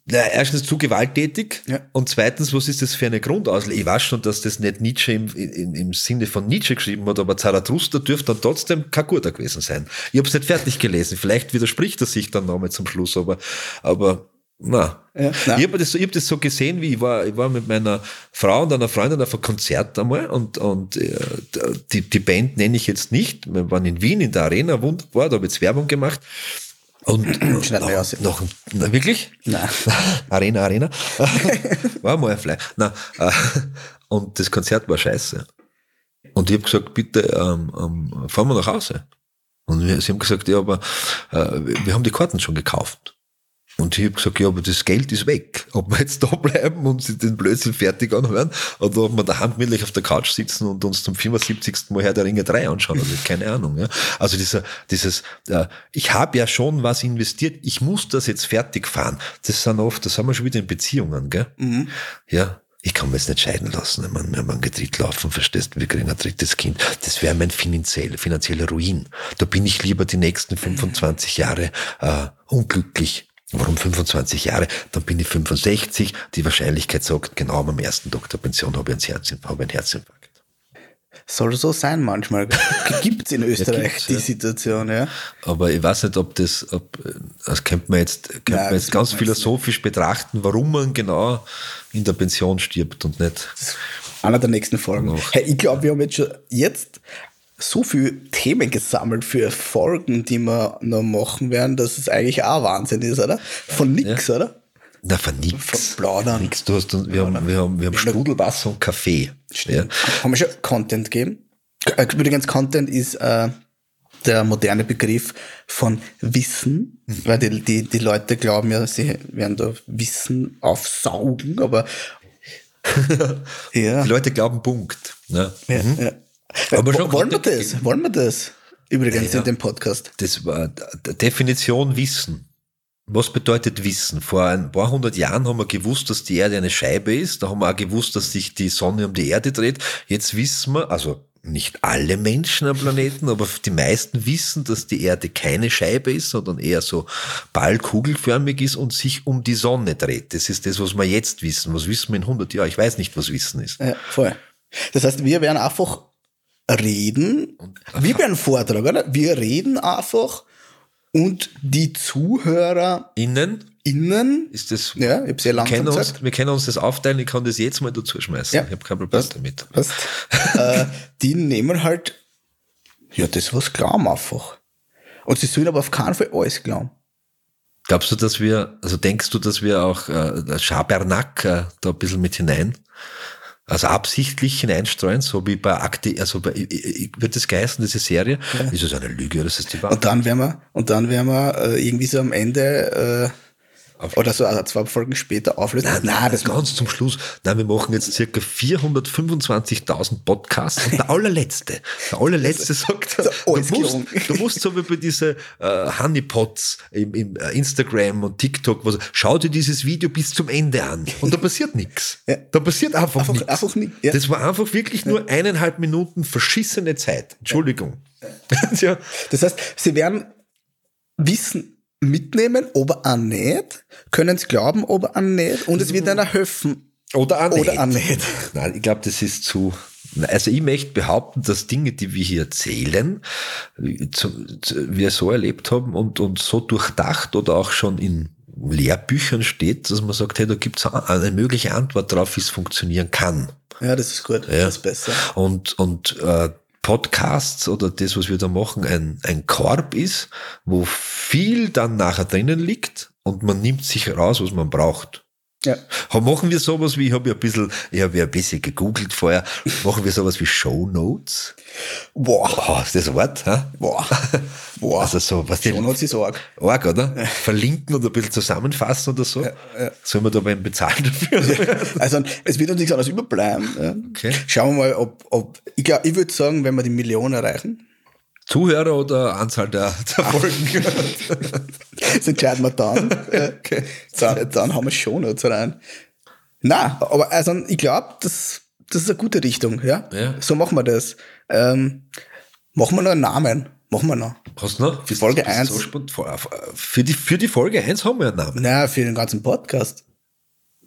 Na, erstens zu gewalttätig Ja. und zweitens, was ist das für eine Grundauslage? Ich weiß schon, dass das nicht Nietzsche im, im, im Sinne von Nietzsche geschrieben hat, aber Zarathustra dürfte dann trotzdem kein guter gewesen sein. Ich habe es nicht fertig gelesen. Vielleicht widerspricht er sich dann nochmal zum Schluss, aber, aber na. Ja, ich habe das, so- ich hab das so gesehen, wie ich war, ich war mit meiner Frau und einer Freundin auf einem Konzert einmal und, und äh, die, die Band nenne ich jetzt nicht. Wir waren in Wien in der Arena, wunderbar, da habe ich jetzt Werbung gemacht. Und Schneiden wir aus. noch, na, wirklich? Nein. Arena, Arena. war mal ein Fly. Na, äh, und das Konzert war scheiße. Und ich habe gesagt, bitte ähm, ähm, fahren wir nach Hause. Und wir, sie haben gesagt, ja, aber äh, wir haben die Karten schon gekauft. Und ich habe gesagt, ja, aber das Geld ist weg. Ob wir jetzt da bleiben und sich den Blödsinn fertig anhören oder ob wir daheim gemütlich auf der Couch sitzen und uns zum 75. Mal Herr der Ringe 3 anschauen. Also keine Ahnung. Ja. Also dieser, dieses, äh, ich habe ja schon was investiert, ich muss das jetzt fertig fahren. Das sind oft, das haben wir schon wieder in Beziehungen, gell? Ja. Ich kann mir jetzt nicht scheiden lassen, wenn man, wenn man getrennt laufen, verstehst du, wir kriegen ein drittes Kind. Das wäre mein finanziell, finanzieller Ruin. Da bin ich lieber die nächsten 25 Jahre äh, unglücklich. Warum 25 Jahre? Dann bin ich 65. Die Wahrscheinlichkeit sagt, genau am ersten Tag der Pension habe ich, einen Herzinfarkt. Soll so sein manchmal. Gibt's in Österreich gibt's, die ja. Situation, ja. Aber ich weiß nicht, ob das, ob, das könnte man jetzt, könnte Nein, man jetzt ganz philosophisch betrachten, warum man genau in der Pension stirbt und nicht. Einer der nächsten Folgen. Hey, ich glaube, wir haben jetzt schon jetzt so viele Themen gesammelt für Folgen, die wir noch machen werden, dass es eigentlich auch Wahnsinn ist, oder? Von nix, oder? Na, von nix. Von Plaudern. Nix. Du hast, wir, haben, wir haben, wir haben Sprudelwasser und Kaffee. Ja. Haben wir schon Content gegeben? Äh, Übrigens, Content ist äh, der moderne Begriff von Wissen, Mhm. weil die, die, die Leute glauben ja, sie werden da Wissen aufsaugen, aber ja. Die Leute glauben Punkt. Ne? ja, ja. Aber schon wollen wir das? Wollen wir das? Übrigens Ja. in dem Podcast. Das war Definition Wissen. Was bedeutet Wissen? Vor ein paar hundert Jahren haben wir gewusst, dass die Erde eine Scheibe ist. Da haben wir auch gewusst, dass sich die Sonne um die Erde dreht. Jetzt wissen wir, also nicht alle Menschen am Planeten, aber die meisten wissen, dass die Erde keine Scheibe ist, sondern eher so ballkugelförmig ist und sich um die Sonne dreht. Das ist das, was wir jetzt wissen. Was wissen wir in 100 Jahren? Ich weiß nicht, was Wissen ist. Ja, voll. Das heißt, wir werden einfach reden, wie bei einem Vortrag, oder? Wir reden einfach und die Zuhörer Innen innen, ist das ja, ich wir langsam können, uns, wir können uns das aufteilen, ich kann das jetzt mal dazu schmeißen. Ja. Ich habe kein Problem Was? damit. Weißt, äh, die nehmen halt, ja, das was glauben einfach. Und sie sollen aber auf keinen Fall alles glauben. Glaubst du, dass wir, also denkst du, dass wir auch äh, Schabernack äh, da ein bisschen mit hinein, also absichtlich hineinstreuen, so wie bei Akte, also bei, wird das geheißen, diese Serie? Ist das eine Lüge oder ist das die Wahrheit? Und dann werden wir, und dann werden wir äh, irgendwie so am Ende, äh, oder so zwei Folgen später auflösen. Nein, Nein, das ganz zum Schluss. Nein, wir machen jetzt circa 425.000 Podcasts und der allerletzte, der allerletzte sagt, du musst, du musst so wie bei diese äh, Honeypots im, im äh, Instagram und TikTok, was, schau dir dieses Video bis zum Ende an und da passiert nichts. Ja. Da passiert einfach, Einfach- nichts. einfach nicht, ja. Das war einfach wirklich nur eineinhalb Minuten verschissene Zeit. Entschuldigung. ja. Das heißt, sie werden Wissen mitnehmen, aber auch nicht, können es glauben, aber auch nicht, und es wird einer helfen. Oder auch Oder nicht. auch nicht. Nein, ich glaube, das ist zu. Also ich möchte behaupten, dass Dinge, die wir hier erzählen, wir so erlebt haben und, und so durchdacht oder auch schon in Lehrbüchern steht, dass man sagt, hey, da gibt es eine mögliche Antwort drauf, wie es funktionieren kann. Ja, das ist gut, Ja. das ist besser. Und, und äh, Podcasts oder das, was wir da machen, ein, ein Korb ist, wo viel dann nachher drinnen liegt und man nimmt sich raus, was man braucht. Ja. Machen wir sowas wie, ich habe ja ein bisschen, ich habe ja ein bisschen gegoogelt vorher, machen wir sowas wie Show Notes? Boah, Oh, ist das Wort? Hä? boah, boah. Also so, was die Schon hat sie Sorge. arg, oder? Verlinken und ein bisschen zusammenfassen oder so. Sollen wir da beim bezahlen dafür? Also es wird uns nichts anderes überbleiben. Ja. Okay. Schauen wir mal, ob, ob ich glaube, ich würde sagen, wenn wir die Million erreichen, Zuhörer oder Anzahl der, der Folgen? das entscheiden wir dann. okay. dann. Dann haben wir schon jetzt rein. Na, aber also ich glaube, das, das ist eine gute Richtung, ja? Ja. So machen wir das. Ähm, machen wir noch einen Namen. Machen wir noch. Hast du noch? Bist- Folge bist eins. So spontan- für, die, für die Folge 1 haben wir einen Namen. Na, für den ganzen Podcast.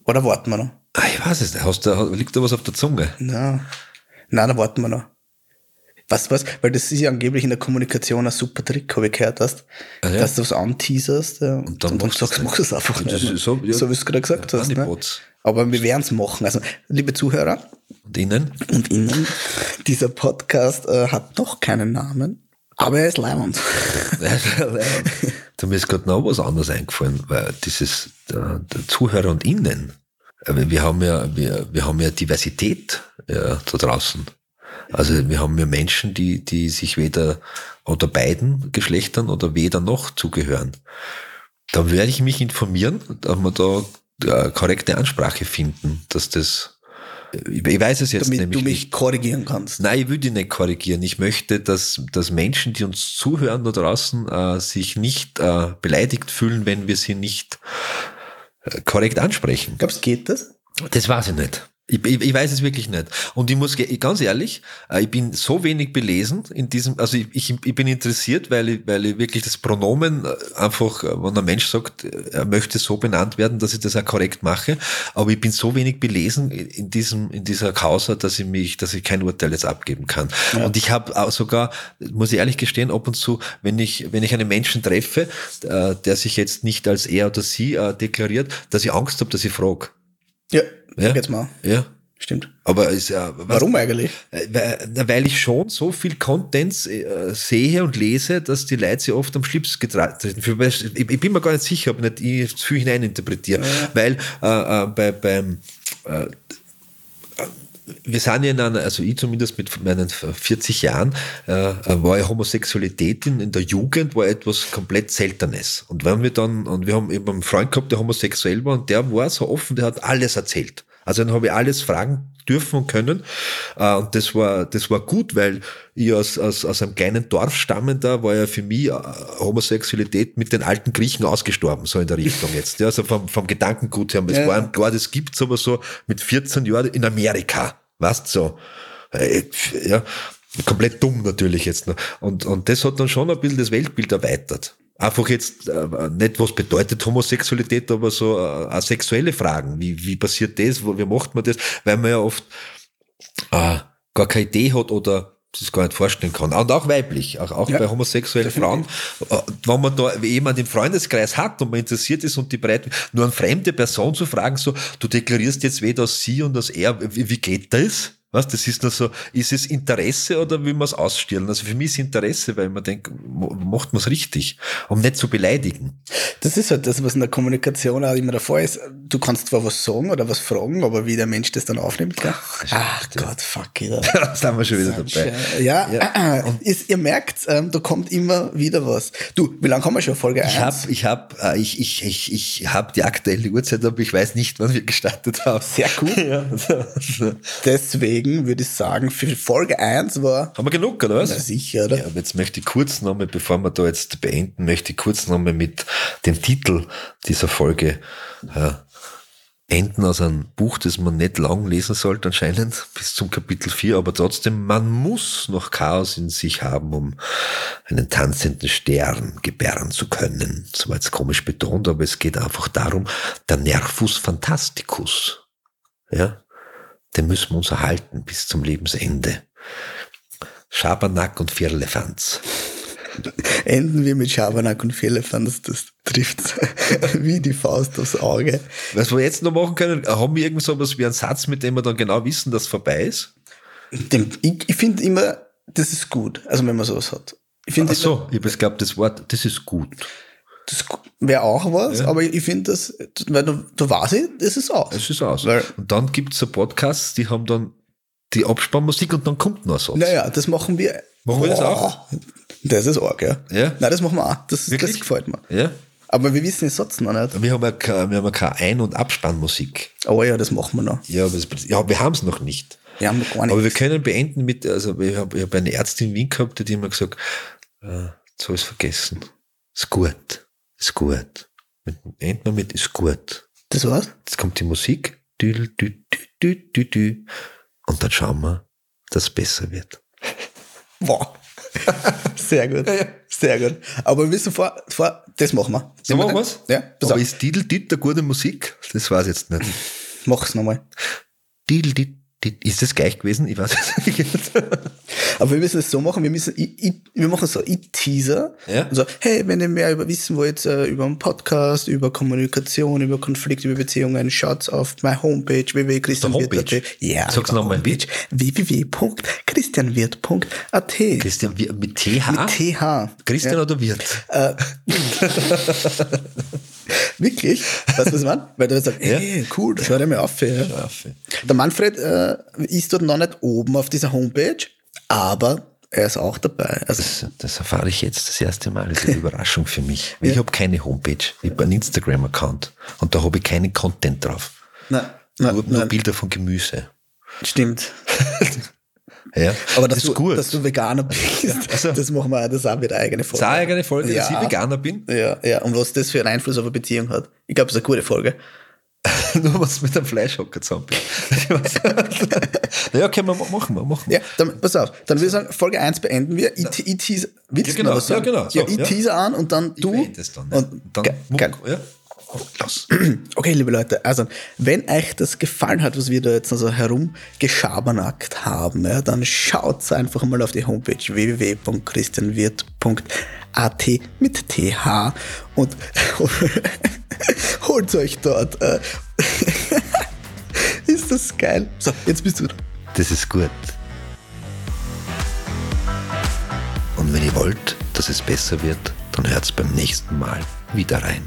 Oder warten wir noch? Ah, ich weiß es nicht. Hast du, liegt da was auf der Zunge? Na, na, da warten wir noch. Was, was? Weil das ist ja angeblich in der Kommunikation ein super Trick, habe ich gehört hast. Ah, ja? Dass du was anteaserst ja, und dann du sagst, es mach es einfach nicht. ist so, ja. so wie du es gerade gesagt Ja, hast. Ne? Aber wir werden es machen. Also, liebe Zuhörer Und Ihnen? und Ihnen, dieser Podcast äh, hat noch keinen Namen, aber er ist leibend. da mir ist gerade noch was anderes eingefallen, weil dieses der, der Zuhörer und Innen, aber wir haben ja, wir, wir haben ja Diversität ja, da draußen. Also wir haben ja Menschen, die, die sich weder oder beiden Geschlechtern oder weder noch zugehören. Da werde ich mich informieren, dass wir da äh, korrekte Ansprache finden, dass das, ich, ich weiß es jetzt damit nämlich du mich nicht. korrigieren kannst. Nein, ich will die nicht korrigieren. Ich möchte, dass, dass Menschen, die uns zuhören da draußen, äh, sich nicht äh, beleidigt fühlen, wenn wir sie nicht äh, korrekt ansprechen. Glaubst du, geht das? Das weiß ich nicht. Ich, ich, ich weiß es wirklich nicht. Und ich muss ganz ehrlich, äh, ich bin so wenig belesen in diesem, also ich, ich, ich bin interessiert, weil ich, weil ich wirklich das Pronomen äh, einfach, äh, wenn ein Mensch sagt, er möchte so benannt werden, dass ich das auch korrekt mache. Aber ich bin so wenig belesen in diesem, in dieser Causa, dass ich mich, dass ich kein Urteil jetzt abgeben kann. Und ich habe auch sogar, muss ich ehrlich gestehen, ab und zu, wenn ich, wenn ich einen Menschen treffe, der sich jetzt nicht als er oder sie deklariert, dass ich Angst habe, dass ich frage. Ja, Ja. jetzt mal. Ja. Stimmt. Aber ist ja, was- Warum eigentlich? Äh, Weil, ich schon so viel Contents äh, sehe und lese, dass die Leute sich oft am Schlips. Weil Ich, bin mir gar nicht sicher, ob ich nicht viel hineininterpretiere. Weil äh, äh, bei, beim äh, wir sind ja in einer, also ich zumindest mit meinen 40 Jahren, äh, war ja Homosexualität in, in der Jugend war etwas komplett Seltenes. Und wenn wir dann, und wir haben eben einen Freund gehabt, der homosexuell war und der war so offen, der hat alles erzählt. Also dann habe ich alles fragen dürfen und können. Äh, und das war, das war gut, weil ich aus, aus, aus einem kleinen Dorf stammender war ja für mich äh, Homosexualität mit den alten Griechen ausgestorben, so in der Richtung jetzt. Ja, also vom, vom Gedankengut her. Es Ja. war klar, das gibt's aber so mit 14 Jahren in Amerika. Weißt so. Äh, Ja, komplett dumm natürlich jetzt noch. Und, und das hat dann schon ein bisschen das Weltbild erweitert. Einfach jetzt äh, nicht, was bedeutet Homosexualität, aber so äh, auch sexuelle Fragen. Wie, wie passiert das? Wie macht man das? Weil man ja oft äh, gar keine Idee hat oder das gar nicht vorstellen kann. Und auch weiblich, auch, auch Ja, bei homosexuellen Frauen. Äh, Wenn man da jemand im Freundeskreis hat und man interessiert ist und die bereit, nur eine fremde Person zu fragen, so, du deklarierst jetzt weder als sie und als er, wie, wie geht das? Was, das ist nur so, ist es Interesse oder will man es ausstellen? Also für mich ist Interesse, weil man denkt, macht man es richtig, um nicht zu beleidigen. Das ist halt das, was in der Kommunikation auch immer davor ist. Du kannst zwar was sagen oder was fragen, aber wie der Mensch das dann aufnimmt, gell? Ach Gott, fuck it. da sind wir schon wieder dabei. Ja, Ja. Ist, ihr merkt, ähm, da kommt immer wieder was. Du, wie lange haben wir schon? Folge 1? Ich habe ich hab, äh, ich, ich, ich, ich hab die aktuelle Uhrzeit, aber ich weiß nicht, wann wir gestartet haben. Sehr gut. Ja. Deswegen würde ich sagen, für Folge 1 war Haben wir genug, oder was? na sicher, oder? Ja, aber jetzt möchte ich kurz nochmal, bevor wir da jetzt beenden, möchte ich kurz nochmal mit dem Titel dieser Folge äh, enden aus einem Buch, das man nicht lang lesen sollte anscheinend, bis zum Kapitel 4, aber trotzdem, man muss noch Chaos in sich haben, um einen tanzenden Stern gebären zu können. Das war jetzt komisch betont, aber es geht einfach darum, der Nervus Fantasticus, ja, den müssen wir uns erhalten bis zum Lebensende. Schabernack und Firlefanz. Enden wir mit Schabernack und Fehlerfans, das trifft wie die Faust aufs Auge. Was wir jetzt noch machen können, haben wir irgend so was wie einen Satz, mit dem wir dann genau wissen, dass es vorbei ist? Ich ich finde immer, das ist gut, also wenn man sowas hat. Ich finde, Ach so, ich habe das Wort, das ist gut. Das wäre auch was, Ja. aber ich finde das, weil du, du weißt, das ist aus. Das ist aus. Weil- und dann gibt es so Podcasts, die haben dann die Abspannmusik und dann kommt noch Satz. Naja, das machen wir. Machen wir das auch? Das ist arg, ja. Ja? Nein, das machen wir auch. Das, das gefällt mir. Ja? Aber wir wissen den Satz noch nicht. Wir haben ja keine, wir haben ja keine Ein- und Abspannmusik. Aber ja, das machen wir noch. Ja, aber das, ja wir haben es noch nicht. Wir haben gar Aber wir können beenden mit, also ich habe hab eine Ärztin in Wien gehabt, die hat immer gesagt, äh, jetzt habe ich vergessen. Ist gut. Ist gut. Enden wir mit ist gut. Das war's? Jetzt kommt die Musik. Dü, dü, dü, dü, dü, dü. Und dann schauen wir, dass es besser wird. Wow. Sehr gut. Sehr gut. Aber wir müssen vor, vor das machen wir. So machen wir's? Ja, pass Aber auf. ist Didel Dit eine gute Musik? Das weiß ich jetzt nicht. Mach's nochmal. Didel Dit, Dit. Ist das gleich gewesen? Ich weiß es nicht. Aber wir müssen es so machen, wir müssen, ich, ich, wir machen so Ich-Teaser. Ja. Also, hey, wenn ihr mehr über wissen wollt, äh, über einen Podcast, über Kommunikation, über Konflikt, über Beziehungen, schaut's auf meine Homepage www.christianwirt.at. Ja. Sag's nochmal. Www.christianwirt.at. Christian, mit TH? Mit TH. Christian oder Wirt? Wirklich? Weißt du, was ich meine? Weil du sagst, hey, cool, das hört ja mir auf. Ja. Der Manfred äh, ist dort noch nicht oben auf dieser Homepage, aber er ist auch dabei. Also, Das, das erfahre ich jetzt das erste Mal. Das ist eine Überraschung für mich. Ich habe keine Homepage. Ich habe einen Instagram-Account. Und da habe ich keinen Content drauf. nein, nein, Nur, nur nein, Bilder von Gemüse. stimmt. Ja. Aber dass, das du, ist gut. dass du Veganer bist, also- das machen wir, das ist auch wieder eine eigene Folge. Sag eine eigene Folge, dass Ja. ich Veganer bin. Ja, ja, und was das für einen Einfluss auf eine Beziehung hat. Ich glaube, das ist eine gute Folge. Nur was mit einem Fleischhocker zusammen naja, können wir ma- machen. Wir machen. Ja, dann, pass auf, dann würde ich sagen, Folge 1 beenden wir. Ich, ich teaser, willst Ja, du genau, noch was sagen? ja, genau, so, ja, ich ja. teaser an und dann Ich du. es dann. Und, dann geil. ja. Oh, los. Okay, liebe Leute, also wenn euch das gefallen hat, was wir da jetzt also herumgeschabernackt haben, ja, dann schaut einfach mal auf die Homepage www.christianwirt.at mit TH und holt euch dort. Äh, ist das geil? So, jetzt bist du. Das ist gut. Und wenn ihr wollt, dass es besser wird, dann hört's beim nächsten Mal wieder rein.